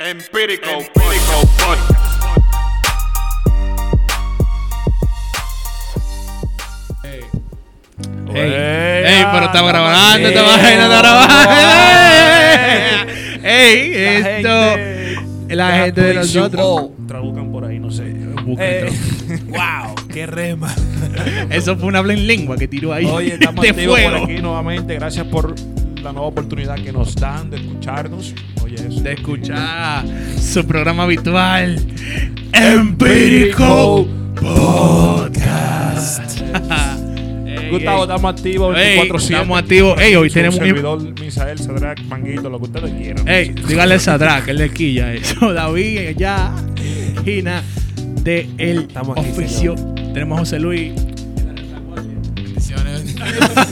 Empírico, Empírico Podcast. Ey, ey, pero estaba grabando, esta vaina está grabando. Ey, esto, la gente de nosotros. Traducan por ahí, no sé. Búsquenlo. wow, qué rema. Eso fue una en lengua que tiró ahí. Oye, estamos activos por fuego. aquí nuevamente. Gracias por la nueva oportunidad que nos dan de escucharnos. Oye, eso. De escuchar su programa habitual, Empírico Podcast. Ey, Gustavo, ey. estamos activos. Ey, 24 estamos activos. Ey, hoy Su tenemos un- servidor Misael Sadrak, Manguito, lo que ustedes quieran. Ey, dígale a Sadrak, él le quilla eso. David, ya, Gina, de el Estamos aquí, oficio. Tenemos a José Luis.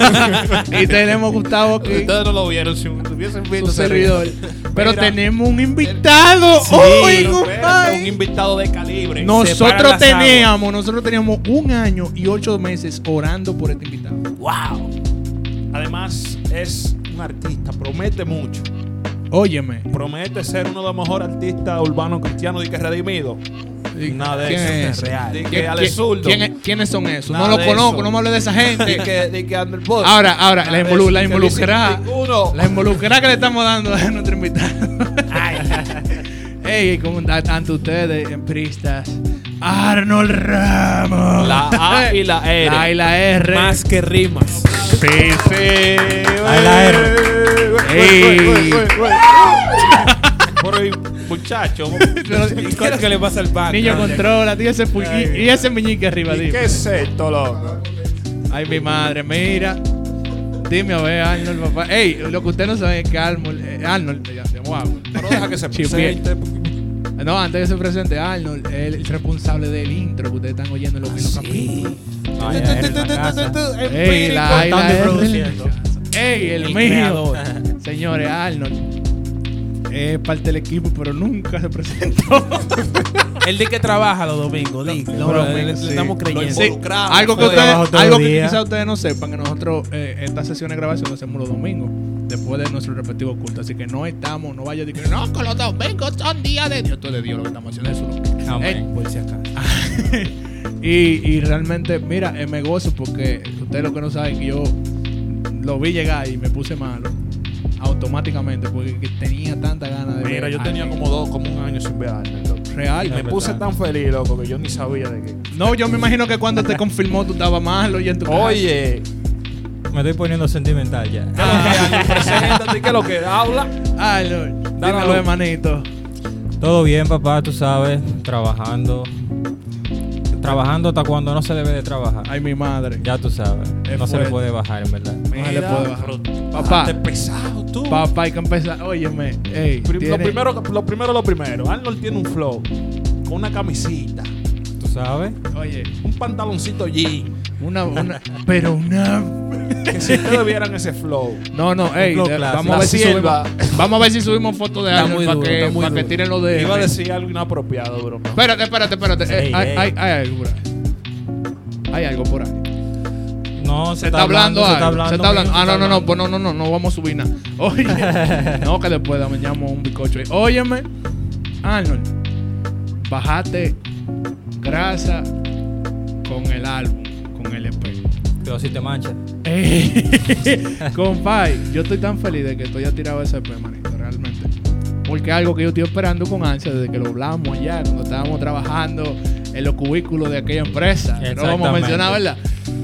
y tenemos Gustavo aquí, Ustedes no lo vieron si hubiesen visto su ese servidor. Pero Mira, tenemos un invitado. Sí, hoy, espérate, un invitado de calibre. Nosotros teníamos, nosotros teníamos un año y ocho meses orando por este invitado. Wow. Además, es un artista, promete mucho. Óyeme. Promete ser uno de los mejores artistas urbanos cristianos y que redimido. Nada de ¿Quién eso. es real. De ¿Quién- que Ale quién- Zurdo. quién es- ¿Quiénes son esos? No los de conozco, eso. no me hable de esa gente. De que, de que Under Bus. Ahora, ahora, la, de involu- eso, la involucrada que le estamos dando a nuestro invitado. Ey, ¿cómo están tanto ustedes, empristas? Arnold Ramos. La A y la R. La A y la R. Más que rimas. Sí, sí. Ahí la R. Ey. Por ahí, muchacho. ¿Y cuál que le pasa al back? Niño, controla, tío, ese y, y ese meñique arriba, ¿Y dime. qué es esto, loco? Ay, mi madre, mira. Dime a ver, Arnold, papá. Ey, lo que usted no sabe es que Arnold, eh, Arnold, wow. Pero deja que se presente. No, antes que se presente Arnold, es el responsable del intro que ustedes están oyendo en los, en los capítulos. Ey, la. Ey, el, mío. creador. Señores, Arnold es parte del equipo, pero nunca se presentó. El de que trabaja los domingos, di. Los No, le- le sí. estamos Lo creyendo. Sí, algo que, ustedes, algo que quizás ustedes no sepan, que nosotros eh, estas sesiones de grabación las hacemos los domingos, después de nuestro respectivo culto. Así que no estamos, no vaya a decir, no, que los domingos son días de Dios. Todo es de Dios lo que estamos haciendo es su Amén, si acaso. y, y realmente, mira, eh, me gozo porque ustedes lo que no saben que yo lo vi llegar y me puse malo automáticamente porque que tenía tanta ganas de Mira, ver yo tenía como dos, como un año sin ver a Arnold, loco. real. Me puse tan feliz, loco, que yo ni sabía de qué. No, yo me imagino que cuando te confirmó tú estabas malo y en tu casa. Oye, Me estoy poniendo sentimental ya. ¿qué es lo que lo que habla? Ay, Lord, Dale dímelo, hermanito. Todo bien, papá, tú sabes, trabajando. Trabajando hasta cuando no se debe de trabajar. Ay, mi madre. Ya tú sabes. Es no se le puede bajar, en verdad. No se le Mira, puede bajar. Papá. bastante pesado tú. Papá, hay que empezar. Óyeme, ey. Lo primero, lo primero, lo primero. Arnold tiene un flow con una camisita, Tú sabes. Oye, un pantaloncito jean. Una, una. pero una. Que si ustedes vieran ese flow. No, no, ey. flow clásico. vamos a ver si subimos. Vamos a ver si subimos fotos de muy para que, para que tiren lo de. Iba a decir algo inapropiado, bro. Espérate, espérate, espérate. Eh, hay, hay, hay algo por ahí. Hay algo por ahí. No, Se está hablando se algo. está hablando. Se está hablando. Ah, no, no, no, pues no, no, no, no vamos a subir nada. Oye, no, que después me llamo un bicocho. Óyeme, Arnold, bajate grasa con el álbum, con. Pero si te manchas. Compay, yo estoy tan feliz de que estoy ya tirado ese EP, manito, realmente. Porque es algo que yo estoy esperando con ansia desde que lo hablamos allá, cuando estábamos trabajando en los cubículos de aquella empresa. No vamos a mencionar, ¿verdad?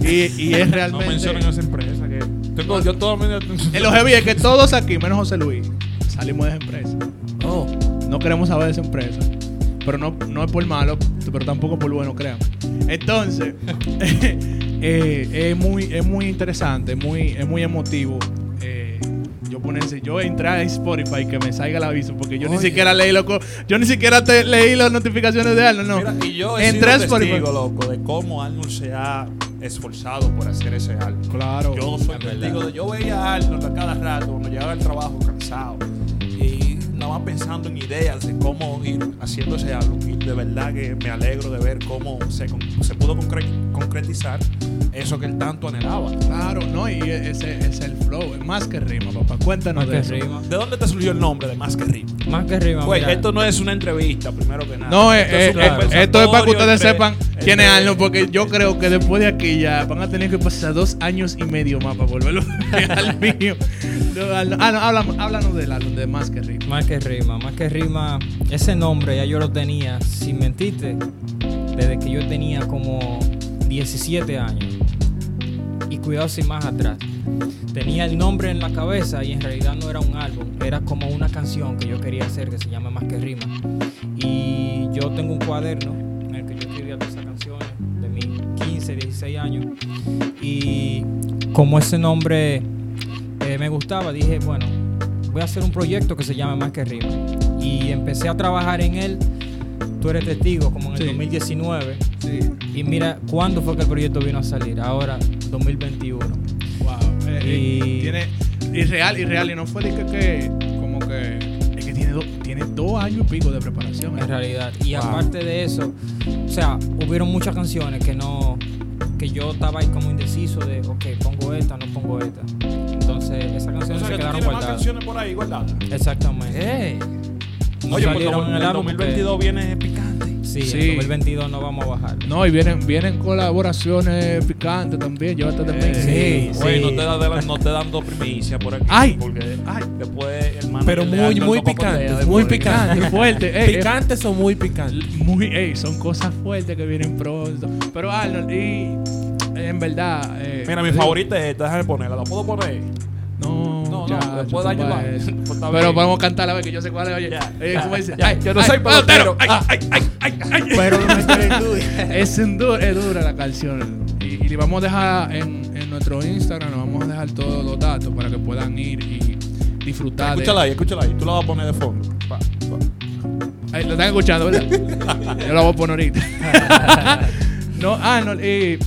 Y, y es No realmente. mencionen esa empresa. Que tengo, yo todo En lo heavy es que todos aquí, menos José Luis, salimos de esa empresa. Oh, No queremos saber de esa empresa. Pero no, no es por malo, pero tampoco por bueno, créanme. Entonces, eh, es, muy, es muy interesante, es muy, es muy emotivo. eh, yo ponerse, yo entré a Spotify que me salga el aviso, porque yo ni Oye. siquiera leí loco, yo ni siquiera te, leí las notificaciones de Arnold, no. Mira, y yo he Entré a sido Spotify. testigo, loco, de cómo Arnold se ha esforzado por hacer ese álbum. Claro. Yo soy testigo de. Yo veía a Arnold a cada rato cuando llegaba al trabajo cansado. Más pensando en ideas de cómo ir haciendo ese álbum. Y de verdad que me alegro de ver cómo se, se pudo concre- concretizar eso que él tanto anhelaba. Claro, no, y ese es el flow. Es más que rima, papá. Cuéntanos Más de que eso. rima. ¿De dónde te surgió el nombre de Más que Rima? Más que rima. Pues mira. esto no es una entrevista, primero que nada. No, eh, Esto eh, un eh, conversatorio esto es para que ustedes entre- sepan quién es Arnold, porque yo creo que después de aquí ya van a tener que pasar dos años y medio más para volverlo al mío. No, ah, no, háblame- háblanos del álbum de Más que Rima. Más que rima, más que rima, ese nombre ya yo lo tenía, sin mentirte, desde que yo tenía como 17 años. Y cuidado sin más atrás. Tenía el nombre en la cabeza y en realidad no era un álbum, era como una canción que yo quería hacer que se llama Más que rima. Y yo tengo un cuaderno en el que yo escribía todas esas canciones de mis 15, 16 años. Y como ese nombre eh, me gustaba, dije, bueno, voy a hacer un proyecto que se llama Más que Rima. Y empecé a trabajar en él. Tú eres testigo, como en el Sí. 2019. Sí. Y mira, ¿cuándo fue que el proyecto vino a salir? Ahora, 2021. Wow. Eh, eh, Y- tiene irreal, irreal. Y no fue de que, que como que. Es que tiene, do- tiene dos años y pico de preparación. eh. En realidad. Y Wow. aparte de eso, o sea, hubieron muchas canciones que no. que yo estaba ahí como indeciso de, ok, pongo esta, no pongo esta. Entonces, esas O canciones sea, se que quedaron más guardadas. canciones por ahí guardadas. Exactamente. No Oye, pues como en el el álbum porque- 2022 viene. Sí, Sí. en 2022 no vamos a bajar. No, y vienen, vienen colaboraciones picantes también. Llévate de mí. Sí, sí. Oye, no te, da- no te dando primicia por aquí. Ay. Porque Ay. después el Pero muy, muy de Muy picantes. fuerte. Ey, Picantes o muy picantes. eh, muy, ey, son cosas fuertes que vienen pronto. Pero Arnold, y en verdad. eh, Mira, mi favorita es esta, déjame ponerla. ¿La puedo poner? No, ya, Pero podemos cantar a la vez que yo sé cuál es. Oye, Ya, eh, ya, ¿cómo dice? Ay, Yo no ay, soy pelotero. pelotero. Ay, ay, ay, ay, ay. Pero no. Es, un du- es dura la canción. Y, y le vamos a dejar en, en nuestro Instagram, nos vamos a dejar todos los datos para que puedan ir y disfrutar Escúchala ahí, escúchala ahí. Tú la vas a poner de fondo. Va, va. Ahí, lo están escuchando, ¿verdad? Yo lo voy a poner ahorita. no, ah, no, eh,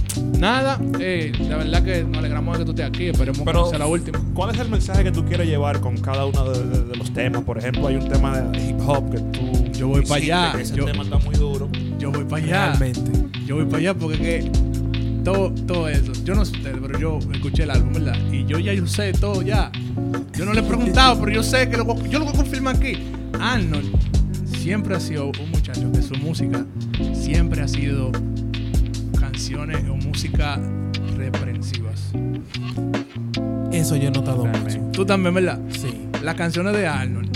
nada, eh, la verdad que nos alegramos de que tú estés aquí. Esperemos Pero- que sea la última. ¿Cuál es el mensaje que tú quieres llevar con cada uno de, de- de los temas? Por ejemplo, hay un tema de hip hop que tú. Yo voy pa' hiciste, allá. Ese Yo- tema está muy duro. Yo voy para allá. Realmente. Yo voy para allá porque que todo, todo eso. Yo no sé ustedes, pero yo escuché el álbum, ¿verdad? Y yo ya yo sé todo ya. Yo no le he preguntado, pero yo sé que lo, yo lo voy a confirmar aquí. Arnold siempre ha sido un muchacho que su música siempre ha sido canciones o música reprensivas. Eso yo he notado Realmente. mucho. Tú también, ¿verdad? Sí, Las canciones de Arnold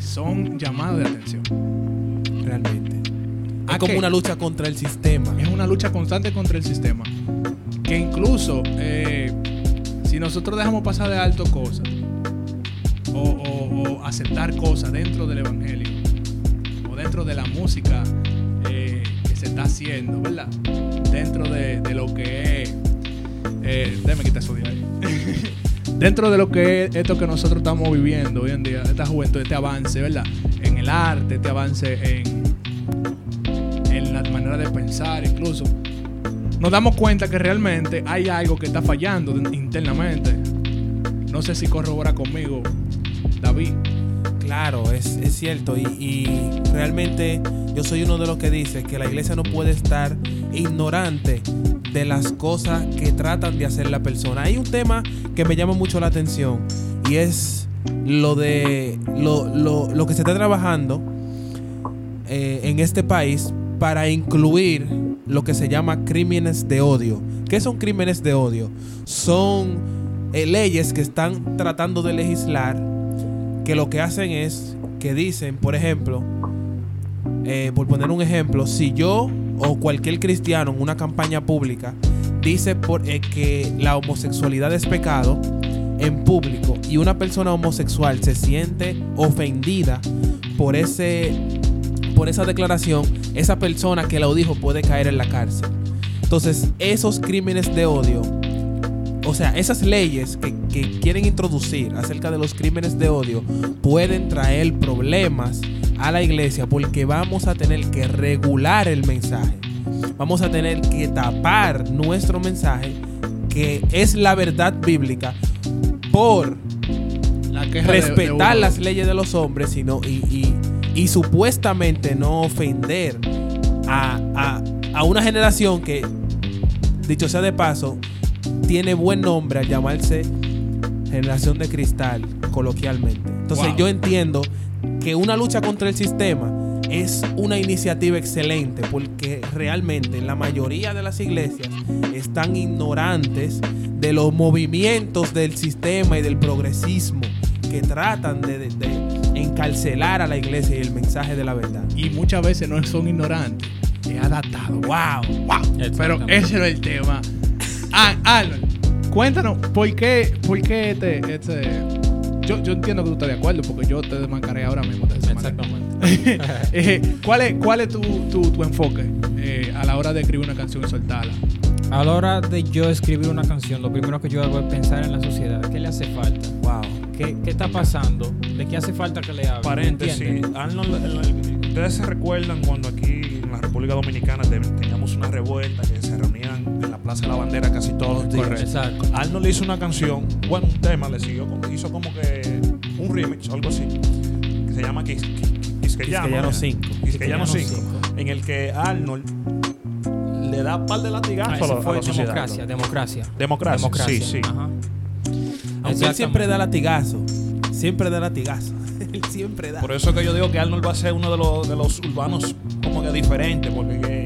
son llamadas de atención. realmente. ¿A Es como qué? una lucha contra el sistema. es una lucha constante contra el sistema. Que incluso eh, si nosotros dejamos pasar de alto cosas o, o- o aceptar cosas dentro del evangelio o dentro de la música eh, que se está haciendo, ¿verdad? Dentro de, lo que es. Eh, déjame quitar eso de ahí. dentro de lo que es esto que nosotros estamos viviendo hoy en día, esta juventud, este avance, ¿verdad? En el arte, este avance en, en la manera de pensar, incluso. Nos damos cuenta que realmente hay algo que está fallando internamente. No sé si corrobora conmigo, David. Claro, es, es cierto. Y realmente yo soy uno de los que dice que la iglesia no puede estar ignorante de las cosas que tratan de hacer la persona. Hay un tema que me llama mucho la atención y es lo de lo, lo- lo que se está trabajando eh, en este país para incluir lo que se llama crímenes de odio. ¿Qué son crímenes de odio? Son eh, leyes que están tratando de legislar que lo que hacen es que dicen, por ejemplo, eh, por poner un ejemplo, si yo o cualquier cristiano en una campaña pública dice por, eh, que la homosexualidad es pecado en público y una persona homosexual se siente ofendida por ese por esa declaración, esa persona que lo dijo puede caer en la cárcel. Entonces, esos crímenes de odio o sea, esas leyes que, que quieren introducir acerca de los crímenes de odio pueden traer problemas a la iglesia porque vamos a tener que regular el mensaje. Vamos a tener que tapar nuestro mensaje, que es la verdad bíblica, por La queja de- de respetar las leyes de los hombres sino, y, y- y supuestamente no ofender a, a- a una generación que dicho sea de paso, tiene buen nombre al llamarse Generación de Cristal, coloquialmente. Entonces Wow. yo entiendo que una lucha contra el sistema es una iniciativa excelente porque realmente la mayoría de las iglesias están ignorantes de los movimientos del sistema y del progresismo que tratan de, de- de encarcelar a la iglesia y el mensaje de la verdad. Y muchas veces no son ignorantes, es adaptado. ¡Wow! ¡Wow! Pero ese no es el tema. Ah, Arnold, cuéntanos, ¿por qué, por qué este, este... Yo, yo entiendo que tú estás de acuerdo porque yo te desmarcaré ahora mismo de esa. Exactamente. Eh, ¿Cuál es, cuál es tu, tu- tu enfoque eh, a la hora de escribir una canción y soltarla? A la hora de yo escribir una canción, lo primero que yo hago es pensar en la sociedad. ¿Qué le hace falta? Wow. ¿Qué, qué está pasando? ¿De qué hace falta que le hable? Paréntesis, el- ustedes se recuerdan cuando aquí en la República Dominicana te- teníamos una revuelta que se la Plaza de la Bandera casi todos los días. Correcto. Exacto. Arnold hizo una canción, bueno, un tema, le siguió, como- hizo como que un remix o algo así, que se llama Quis- Quis- Quisqueyano. Quisqueyano ¿eh? 5. Quisqueyano Quisqueyano 5, en el que Arnold le da un par de Ah, latigazos a, eso la- a fue la sociedad. democracia, democracia. Democracia, sí, sí. Ajá. Aunque él siempre da latigazo. Siempre da latigazo. él siempre da. Por eso que yo digo que Arnold va a ser uno de los, de los urbanos como que diferente, porque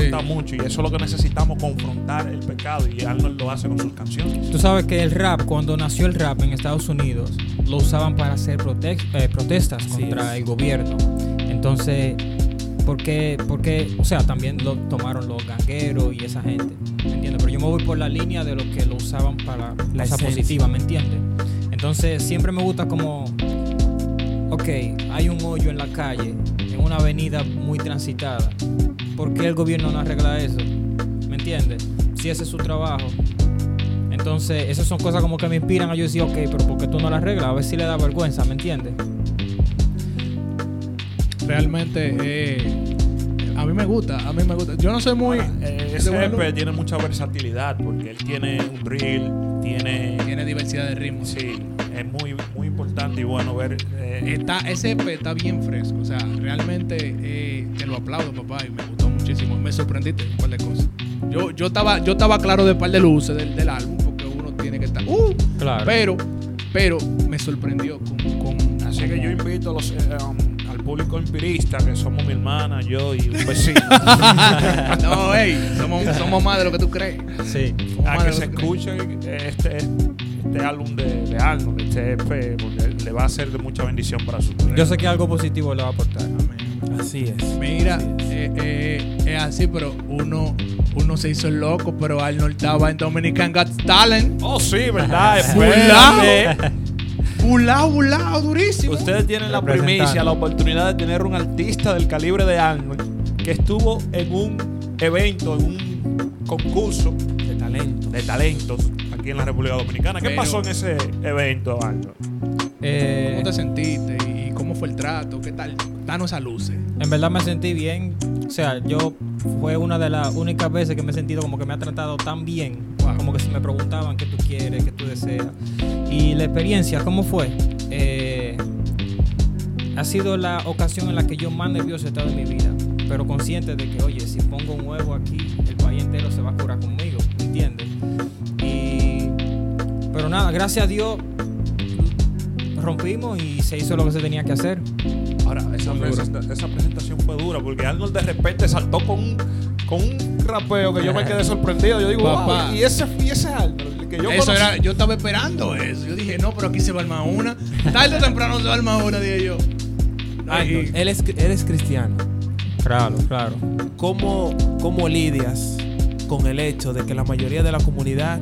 Sí. mucho y eso es lo que necesitamos, confrontar el pecado y Arnold lo hace con sus canciones. Tú sabes que el rap, cuando nació el rap en Estados Unidos, lo usaban para hacer prote- eh, protestas contra es. el gobierno. Entonces, ¿por qué, por qué? O sea, también lo tomaron los gangueros y esa gente, ¿me entiendes? Pero yo me voy por la línea de lo que lo usaban para La cosas esencia. positivas, ¿me entiendes? Entonces, siempre me gusta como, ok, hay un hoyo en la calle, en una avenida muy transitada. ¿Por qué el gobierno no arregla eso? ¿Me entiendes? Si ese es su trabajo. Entonces, esas son cosas como que me inspiran a yo decir, ok, pero ¿por qué tú no la arreglas? A ver si le da vergüenza, ¿me entiendes? Realmente, eh, a mí me gusta, a mí me gusta. Yo no soy muy... Ahora, eh, ese EP tiene mucha versatilidad porque él tiene un drill, tiene... Tiene diversidad de ritmos. Sí, es muy, muy importante y bueno ver... eh, Está, ese EP está bien fresco. O sea, realmente eh, te lo aplaudo, papá, y me gustó muchísimo. Me sorprendiste un par de cosas. Yo, yo, estaba, yo estaba claro de par de luces del, del álbum, porque uno tiene que estar. ¡Uh! Claro. Pero, pero me sorprendió con. con Así que yo invito a los, eh, um, al público empirista, que somos mi hermana, yo y un vecino, no, hey, somos, somos más de lo que tú crees. Sí. Somos a que de se escuche este, este álbum de, de Arnold, este EP, porque le va a ser de mucha bendición para su vida. Yo sé que algo positivo le va a aportar. Amén. Así es. Mira, Así es. eh, eh, es así, pero uno, uno se hizo el loco, pero Arnold estaba en Dominican Got Talent. Oh, sí, ¿verdad? Espérate. Bulao, bulao, durísimo. Ustedes tienen la primicia, la oportunidad de tener un artista del calibre de Arnold que estuvo en un evento, en un concurso De talento. de talentos aquí en la República Dominicana. ¿Qué Pero- pasó en ese evento? Eh, ¿Cómo te sentiste y cómo fue el trato? ¿Qué tal? Danos a luces. en verdad me sentí bien. O sea, yo fue una de las únicas veces que me he sentido como que me ha tratado tan bien. Wow. Como que si me preguntaban qué tú quieres, qué tú deseas. Y la experiencia, ¿cómo fue? Eh, ha sido la ocasión en la que yo más nervioso he estado en mi vida. Pero consciente de que, oye, si pongo un huevo aquí, el país entero se va a curar conmigo. ¿Me entiendes? Pero nada, gracias a Dios rompimos y se hizo lo que se tenía que hacer. Ahora, esa, presenta- esa presentación fue dura porque Arnold de repente saltó con un, con un rapeo que yo me quedé sorprendido. Yo digo, Papá. wow, y ese, y ese Arnold, que yo eso era, yo estaba esperando eso. Yo dije, no, pero aquí se va a armar una. Tarde o temprano se va a armar una, dije yo. No, Arnold, y- él es, eres cristiano. Claro, claro. ¿Cómo, ¿Cómo lidias con el hecho de que la mayoría de la comunidad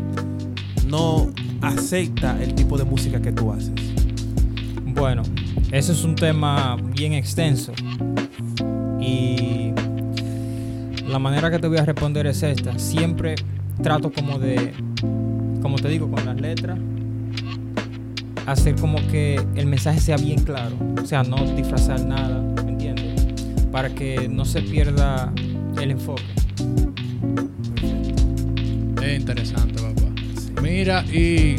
no acepta el tipo de música que tú haces? Bueno, ese es un tema bien extenso. Y la manera que te voy a responder es esta. Siempre trato como de, como te digo, con las letras, hacer como que el mensaje sea bien claro. O sea, no disfrazar nada, ¿me entiendes? Para que no se pierda el enfoque. Es interesante. Mira, y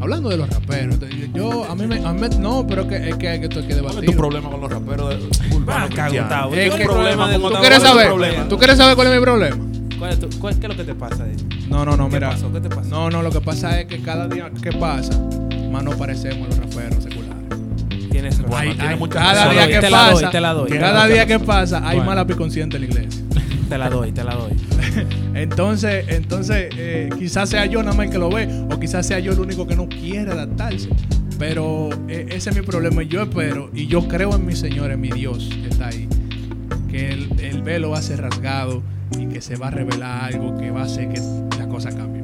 hablando de los raperos, te- yo, a mí me, a mí me- no, pero que, es que, es que esto hay que ¿Cuál es debatir. tu problema con los raperos de urbanos Vaca, cristianos? Gustavo, Es ¿Qué que- problema de ¿Tú ¿Cuál quieres es tu saber? problema? ¿Tú quieres saber cuál es mi problema? ¿Cuál es, tu- cuál- ¿Qué es lo que te pasa? No, no, no, ¿Qué mira. pasó? ¿Qué te pasó? No, no, lo que pasa es que cada día que pasa, más nos parecemos los raperos seculares. Tienes razón. Ay, tiene ay, cada día Te que la doy, pasa, te la doy. cada día que pasa, hay Bueno. más lápiz consciente en la iglesia. Te la doy, te la doy. Entonces, entonces eh, quizás sea yo nada más el que lo ve, o quizás sea yo el único que no quiere adaptarse. Pero eh, ese es mi problema. y Yo espero y yo creo en mi Señor, en mi Dios que está ahí, que el, el velo va a ser rasgado y que se va a revelar algo que va a hacer que la cosa cambie.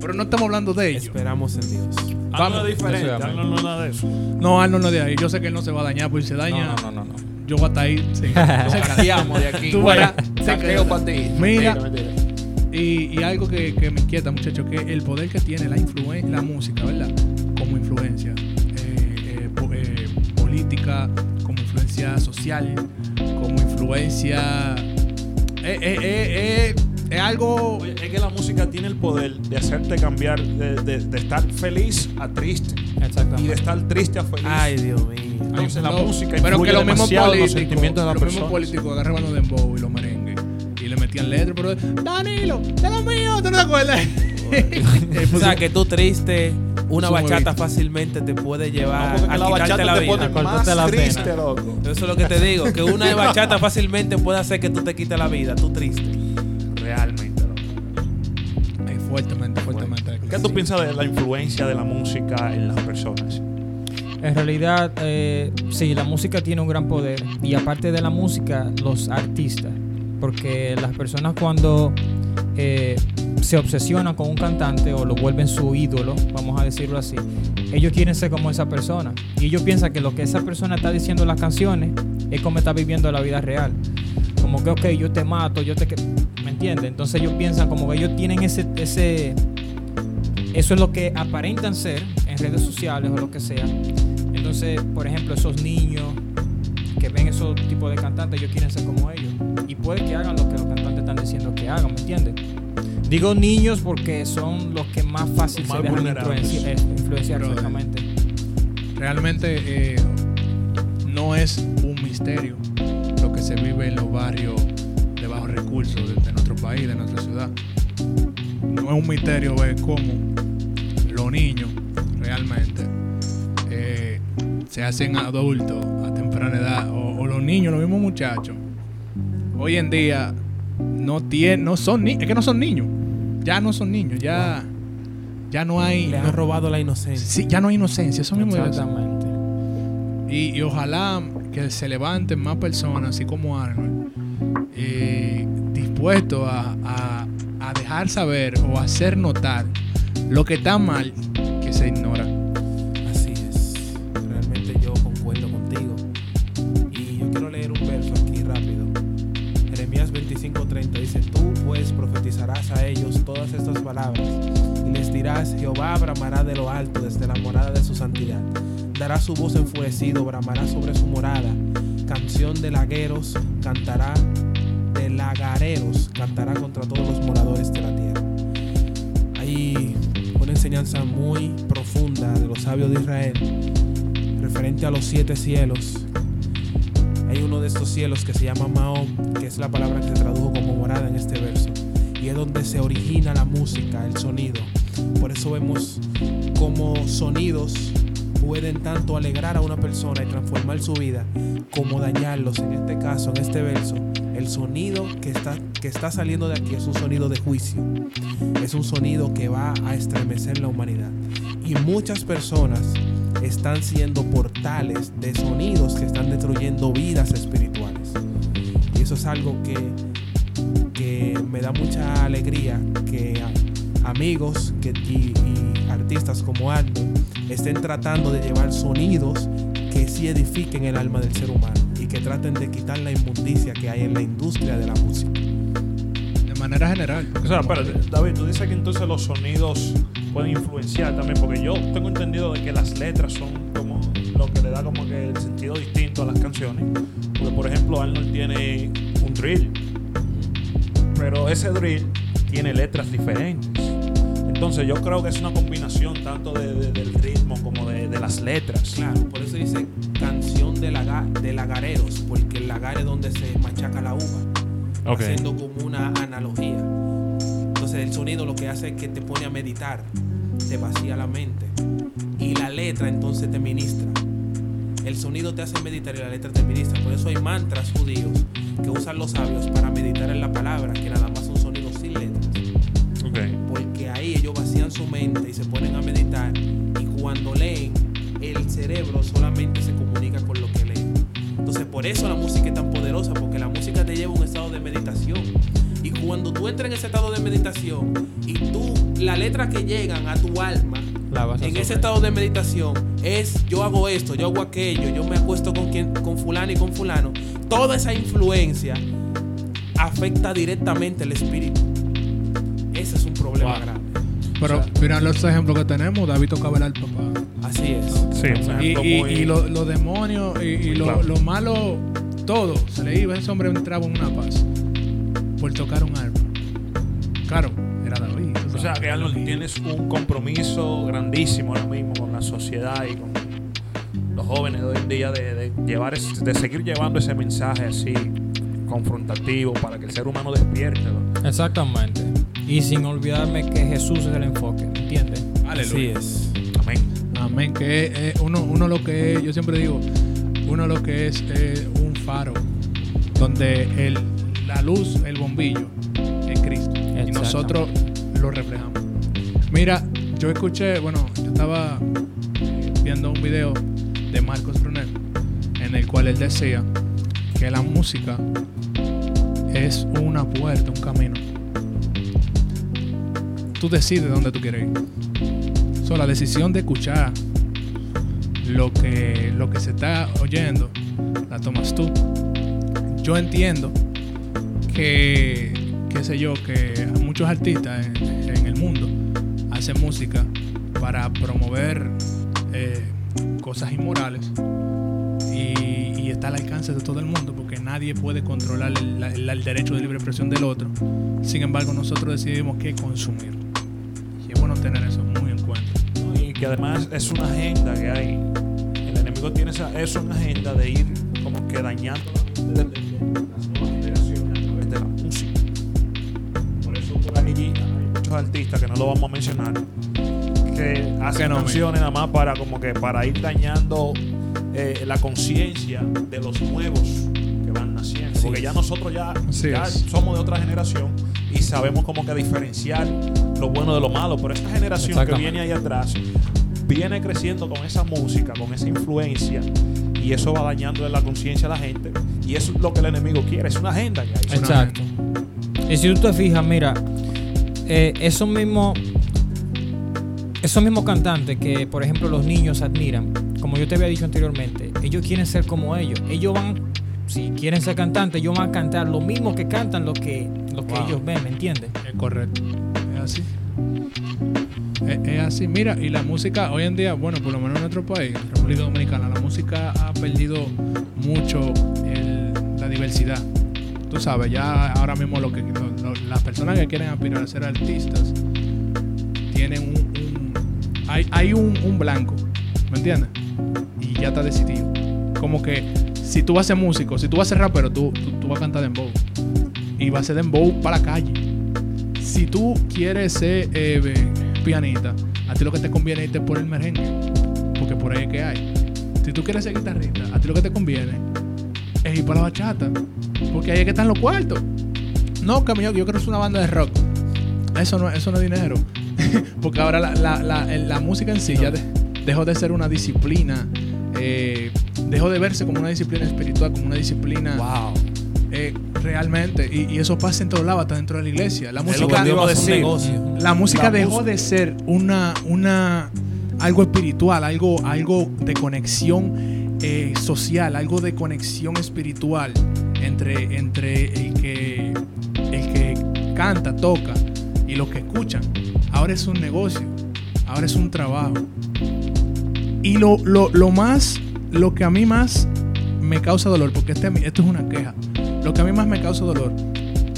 Pero no estamos hablando de ello. Esperamos en Dios. Algo Vamos. diferente, Eso es algo no nada de eso. No, Arnold no de ahí. Yo sé que él no se va a dañar, porque si se daña, No, no, no, no. no. yo voy a estar ahí. Sí. Cambiamos de aquí. Tú verás. Para ti. Mira. Mentira, mentira. Y, y algo que, que me inquieta, muchachos, que el poder que tiene la influen la música, ¿verdad? Como influencia eh, eh, po- eh, política, como influencia social, como influencia. eh, eh, eh, eh, es algo. Es que la música tiene el poder de hacerte cambiar de, de- de estar feliz a triste y de Exactamente. estar triste a feliz. Ay, Dios mío. Entonces la No, música pero influye que mismos demasiado en los políticos, sentimientos de las los mismos personas. políticos agarraban los dembow y los merengues pero Danilo, de lo mío, ¿tú no te acuerdas? O sea, que tú triste, una bachata fácilmente te puede llevar No, a la quitarte bachata la te vida. pone Acórtate más pena. triste, loco. Eso es lo que te digo, que una bachata fácilmente puede hacer que tú te quites la vida, tú triste. Realmente, loco. Fuertemente, fuertemente. ¿Qué tú piensas de la influencia de la música en las personas? En realidad, eh, sí, la música tiene un gran poder. Y aparte de la música, los artistas. Porque las personas cuando eh, se obsesionan con un cantante o lo vuelven su ídolo, vamos a decirlo así, ellos quieren ser como esa persona. Y ellos piensan que lo que esa persona está diciendo en las canciones es como está viviendo la vida real. Como que, ok, yo te mato, yo te... ¿Me entiendes? Entonces ellos piensan como que ellos tienen ese... ese eso es lo que aparentan ser en redes sociales o lo que sea. Entonces, por ejemplo, esos niños que ven esos tipos de cantantes, ellos quieren ser como ellos. Y puede que hagan lo que los cantantes están diciendo que hagan, ¿me entiendes? Digo niños porque son los que más fácil Más se dejan influencia- eh, influenciar exactamente. Realmente eh, no es un misterio lo que se vive en los barrios de bajos recursos de, de nuestro país, de nuestra ciudad. No es un misterio ver cómo los niños realmente eh, se hacen adultos a temprana edad, o, o los niños, los mismos muchachos, hoy en día no tienen, no son ni, es que no son niños, ya no son niños, ya, ya no hay, Le no- han robado la inocencia. sí, ya no hay inocencia, eso mismo. Exactamente. Y, y ojalá que se levanten más personas, así como Arnold, eh, dispuestos a, a- a dejar saber o hacer notar lo que está mal que se ignora. Morada de su santidad. Dará su voz enfurecido, bramará sobre su morada. Canción de lagueros cantará, de lagareros cantará contra todos los moradores de la tierra. Hay una enseñanza muy profunda de los sabios de Israel referente a los siete cielos. Hay uno de estos cielos que se llama Mahón, que es la palabra que se tradujo como morada en este verso. Y es donde se origina la música, el sonido. Por eso vemos cómo sonidos pueden tanto alegrar a una persona y transformar su vida como dañarlos. En este caso, en este verso, el sonido que está, que está saliendo de aquí es un sonido de juicio. Es un sonido que va a estremecer la humanidad. Y muchas personas están siendo portales de sonidos que están destruyendo vidas espirituales. Y eso es algo que, que me da mucha alegría que amigos que, y, y artistas como Arnold estén tratando de llevar sonidos que sí edifiquen el alma del ser humano y que traten de quitar la inmundicia que hay en la industria de la música. De manera general. O sea, espérate, David, tú dices que entonces los sonidos pueden influenciar también, porque yo tengo entendido de que las letras son como lo que le da como que el sentido distinto a las canciones. Porque, por ejemplo, Arnold tiene un drill, pero ese drill tiene letras diferentes. Entonces yo creo que es una combinación tanto de- de- del ritmo como de, de las letras. Claro, por eso dice canción de, laga, de lagareros, porque el lagar es donde se machaca la uva. Haciendo como una analogía. Entonces el sonido lo que hace es que te pone a meditar, te vacía la mente. Y la letra entonces te ministra. El sonido te hace meditar y la letra te ministra. Por eso hay mantras judíos que usan los sabios para meditar en la palabra, que nada más son vacían su mente y se ponen a meditar. Y cuando leen, el cerebro solamente se comunica con lo que leen. Entonces por eso la música es tan poderosa, porque la música te lleva a un estado de meditación. Y cuando tú entras en ese estado de meditación y tú, las letras que llegan a tu alma, en ese estado de meditación es yo hago esto, yo hago aquello, yo me acuesto con quien, con fulano y con fulano. Toda esa influencia afecta directamente el espíritu. Ese es un problema Wow. grave. Pero O sea, mira los ejemplos que tenemos. David tocaba el arpa, papá. así es. Sí, un Y, ejemplo y- muy- y lo- los demonios y, y lo, Claro. lo malo, todo se le iba. Ese hombre entraba en una paz por tocar un arpa. Claro, era David. O sea, que Arnold, tienes un compromiso grandísimo ahora mismo con la sociedad y con los jóvenes de hoy en día de, de llevar es- de seguir llevando ese mensaje así confrontativo para que el ser humano despierte. ¿no? Exactamente. Y sin olvidarme que Jesús es el enfoque, ¿entiendes? Así es. Amén. Amén. Que es uno, uno lo que es, yo siempre digo, uno lo que es eh, un faro donde el, la luz, el bombillo, es Cristo. Y nosotros lo reflejamos. Mira, yo escuché, bueno, yo estaba eh, viendo un video de Marcos Brunel en el cual él decía que la música es una puerta, un camino. Tú decides dónde tú quieres ir. So, la decisión de escuchar lo que, lo que se está oyendo la tomas tú. Yo entiendo que, qué sé yo, que muchos artistas en, el mundo hacen música para promover eh, cosas inmorales y, y está al alcance de todo el mundo porque nadie puede controlar el, la- el- el derecho de libre expresión del otro. Sin embargo, nosotros decidimos qué consumir. Que además es una agenda que hay. El enemigo tiene esa, es una agenda de ir como que dañando las nuevas generaciones a través de la música. Por eso por ahí hay muchos artistas que no lo vamos a mencionar que hacen no, canciones nada más para como que para ir dañando eh, la conciencia de los nuevos que van naciendo. Porque ya nosotros ya, ya somos de otra generación y sabemos como que diferenciar lo bueno de lo malo. Pero esta generación que viene ahí atrás viene creciendo con esa música, con esa influencia y eso va dañando la conciencia a la gente. Y eso es lo que el enemigo quiere, es una agenda hay. Exacto. Y si tú te fijas, mira, eh, esos mismos esos mismos cantantes que, por ejemplo, los niños admiran, como yo te había dicho anteriormente, ellos quieren ser como ellos. Ellos van, si quieren ser cantantes, ellos van a cantar lo mismo que cantan lo que, lo que Wow. ellos ven, ¿me entiendes? Es correcto. Es así. Mira, y la música hoy en día, bueno, por lo menos en nuestro país, República Dominicana, la música ha perdido mucho la diversidad. Tú sabes, ya ahora mismo lo que las personas que quieren aspirar a ser artistas tienen un, hay, un, blanco, ¿me entiendes? Y ya está decidido. Como que si tú vas a ser músico, si tú vas a ser rapero, tú, tú, tú vas a cantar dembow. Y vas a ser dembow para la calle si tú quieres ser eh, pianista, a ti lo que te conviene es irte por el merengue, porque por ahí es que hay. Si tú quieres ser guitarrista, a ti lo que te conviene es ir para la bachata, porque ahí es que están los cuartos. No, Camilo, yo creo que es una banda de rock. Eso no, eso no es dinero. porque ahora la, la- música en sí ya de- dejó de ser una disciplina, eh, dejó de verse como una disciplina espiritual, como una disciplina Wow. Realmente. Y, y eso pasa en todos lados, hasta dentro de la iglesia. La música, a decir. negocio. la música La dejó de ser una, una algo espiritual, algo, algo de conexión eh, social, algo de conexión espiritual entre, entre el que el que canta, toca y los que escuchan. Ahora es un negocio, ahora es un trabajo. Y lo, lo, lo más, lo que a mí más me causa dolor, porque este, esto es una queja, lo que a mí más me causa dolor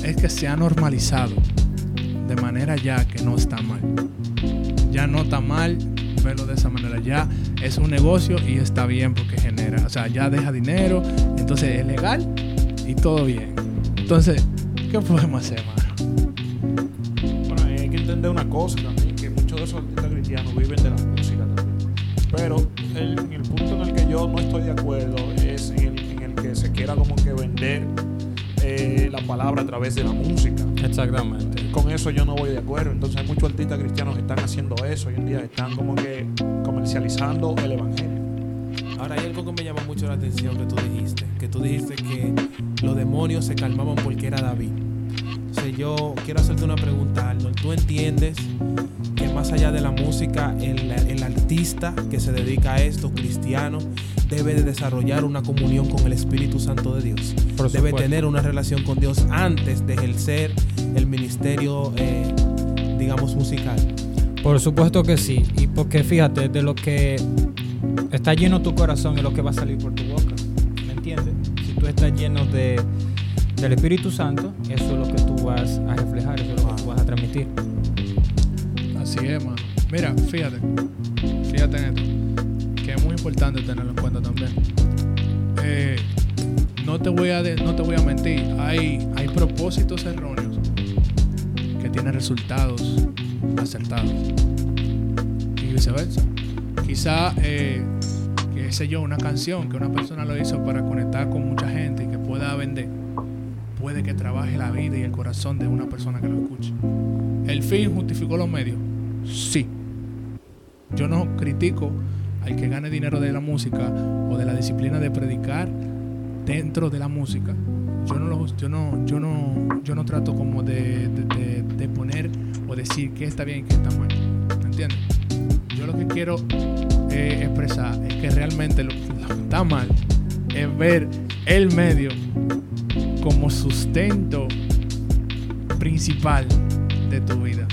es que se ha normalizado de manera ya que no está mal. Ya no está mal verlo de esa manera. Ya es un negocio y está bien porque genera. O sea, ya deja dinero, entonces es legal y todo bien. Entonces, ¿qué podemos hacer, mano? Bueno, entender una cosa también, que muchos de esos artistas cristianos viven de la música también. Pero el, el punto en el que yo no estoy de acuerdo es en el que se quiera como que vender eh, la palabra a través de la música. Exactamente. Con eso yo no voy de acuerdo. Entonces hay muchos artistas cristianos que están haciendo eso hoy en día, están como que comercializando el evangelio. Ahora hay algo que me llamó mucho la atención que tú dijiste, que tú dijiste que los demonios se calmaban porque era David. O sea, yo quiero hacerte una pregunta, Arnold. ¿Tú entiendes que más allá de la música, el, el artista que se dedica a esto, cristiano, debe de desarrollar una comunión con el Espíritu Santo de Dios? Por debe supuesto. tener una relación con Dios antes de ejercer el ministerio, eh, digamos, musical. Por supuesto que sí. Y porque fíjate, de lo que está lleno tu corazón es lo que va a salir por tu boca. ¿Me entiendes? Si tú estás lleno de, del Espíritu Santo, eso es lo que tú vas a reflejar, eso es lo que tú vas a transmitir. Así es, mano. Mira, fíjate. Fíjate en esto. Importante tenerlo en cuenta también. Eh, no, te voy a no te voy a mentir. Hay, hay propósitos erróneos que tienen resultados acertados. Y viceversa. Quizá, eh, qué sé yo, una canción que una persona lo hizo para conectar con mucha gente y que pueda vender. Puede que trabaje la vida y el corazón de una persona que lo escuche. ¿El fin justificó los medios? Sí. Yo no critico al que gane dinero de la música o de la disciplina de predicar dentro de la música. Yo no, lo- yo no, yo no, yo no trato como de, de- poner o decir qué está bien y qué está mal. ¿Me? Yo lo que quiero eh, expresar es que realmente lo, que está mal es ver el medio como sustento principal de tu vida.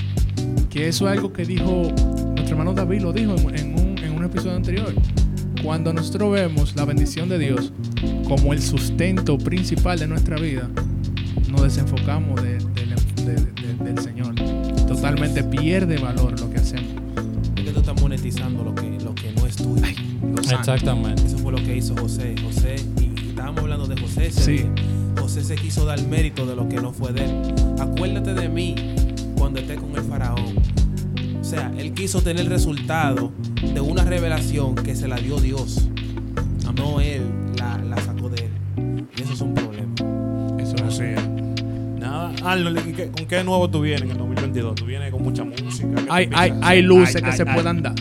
Que eso es algo que dijo nuestro hermano David, lo dijo en un episodio anterior. Cuando nosotros vemos la bendición de Dios como el sustento principal de nuestra vida, nos desenfocamos de- del- de- de- del Señor. Totalmente pierde valor lo que hacemos. Porque tú estás monetizando lo que, lo que no es tuyo. Exactamente. Eso fue lo que hizo José. José, y estábamos hablando de José. ese Sí. José se quiso dar mérito de lo que no fue de él. Acuérdate de mí cuando esté con el faraón. O sea, él quiso tener el resultado de una revelación que se la dio Dios. No él la, la sacó de él. Y eso es un problema. Eso es Así es. Nada. Arnold, ¿y qué- ¿con qué nuevo tú vienes en el 2022? ¿Tú vienes con mucha música? ¿Qué tú Hay, hay, hay luces Ay, que ay, se ay. puedan dar.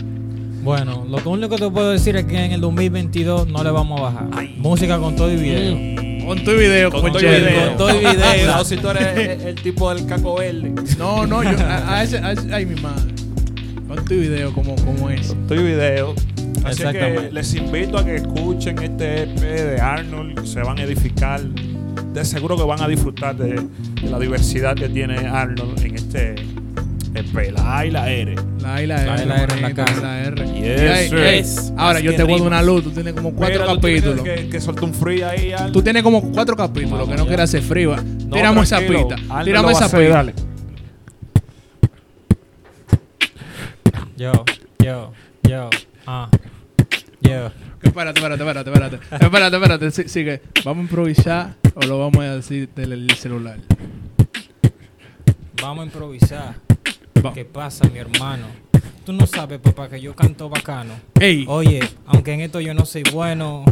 Bueno, lo único que te puedo decir es que en el 2022 no le vamos a bajar. Música con todo y video. Con tu video, Con todo y video. Con todo y video. Cuidado si tú eres el, el tipo del caco verde. No, no, yo, a, a ese, a ese- ay, mi madre. Con tu video como, como es. Estoy video. Así que les invito a que escuchen este EP de Arnold. Se van a edificar. De seguro que van a disfrutar de, de la diversidad que tiene Arnold en este EP. La A y la R. La A y la R. La A y la R en la casa. La R. Yes, Y Yes. ahora Así yo te voy una luz. Tú tienes como cuatro Mira, capítulos. Que, que soltó un free ahí, Arnold. Tú tienes como cuatro capítulos Vamos que no allá. quieres hacer frío. No, Tiramos esa pista. Arnold Tiramos esa pista. dale. Yo, yo, yo, ah, yo. Espérate, espérate, espérate, espérate. Espérate, espérate. sí- Sigue. ¿Vamos a improvisar o lo vamos a decir del celular? Vamos a improvisar. Va. ¿Qué pasa, mi hermano? Tú no sabes, papá, que yo canto bacano. Ey, Oye, aunque en esto yo no soy bueno,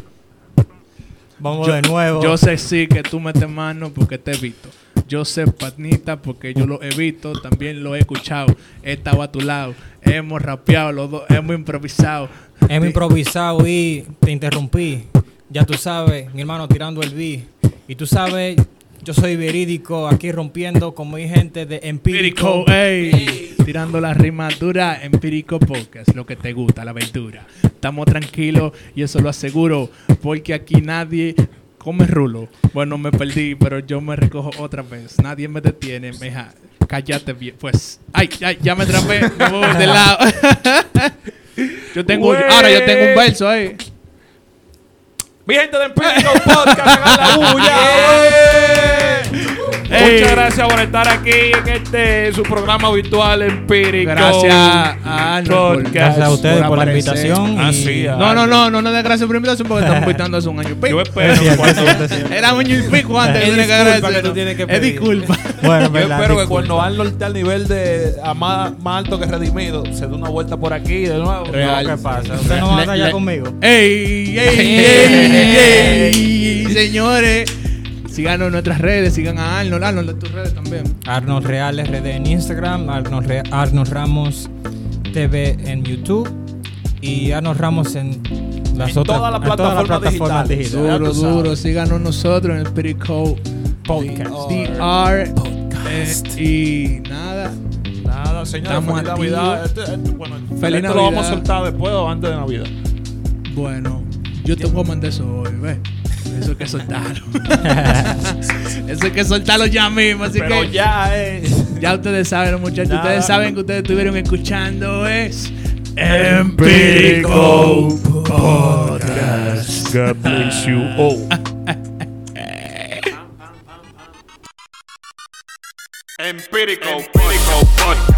vamos yo, de nuevo. yo sé sí que tú metes mano porque te he visto. Yo sé patnita porque yo lo he visto, también lo he escuchado. He estado a tu lado, hemos rapeado los dos, hemos improvisado. Hemos improvisado y te interrumpí. Ya tú sabes, mi hermano tirando el beat. Y tú sabes, yo soy verídico aquí rompiendo como hay gente de empírico. Ey. Tirando la rimadura, empírico podcast, lo que te gusta, la aventura. Estamos tranquilos y eso lo aseguro, porque aquí nadie come rulo. Bueno, me perdí, pero yo me recojo otra vez. Nadie me detiene, meja. Cállate bien. Pues, ay, ay, ya me atrapé, me voy de lado. yo tengo, Güey. ahora yo tengo un verso ahí. Mi gente de Empírico Podcast, hagan la bulla. Muchas gracias por estar aquí en este su programa habitual empírico. Gracias a Arnold. Gracias a ustedes por la invitación. Ah, y- sí, ah. No, no, no, no nos des gracias por la invitación porque estamos invitando hace un año y pico. Yo espero cierto. Era un año y pico antes. Es que disculpa agradecer. que tú tienes que Es disculpa. Bueno, Yo espero que cuando Arnold esté al nivel de a más, más alto que Redimido, se dé una vuelta por aquí de nuevo. Real. ¿Qué pasa? ¿Usted no va a estar allá conmigo? ¡Ey, ey, ey, ey! Señores, síganos en nuestras redes, sigan a Arnold, Arnold en tus redes también. Arnold Real RD en Instagram, Arnold, Re- Arnold Ramos TV en YouTube y Arnold Ramos en las En otras todas las en todas las plataformas digitales. Duro, duro, síganos nosotros en el Perico Podcast. DR. Eh, y nada, Nada, señores, Estamos feliz activos. Navidad. Este- este- bueno, Feliz esto lo vamos a soltar después o antes de Navidad. bueno, yo te voy a mandar eso hoy, ¿ves? Eso hay que soltarlo. eso hay que soltarlo ya mismo, así Pero que ya, eh. Ya ustedes saben, muchachos. Nada. Ustedes saben que ustedes estuvieron escuchando es Empírico Podcast. God bless you all. Empirical, Empirical Podcast.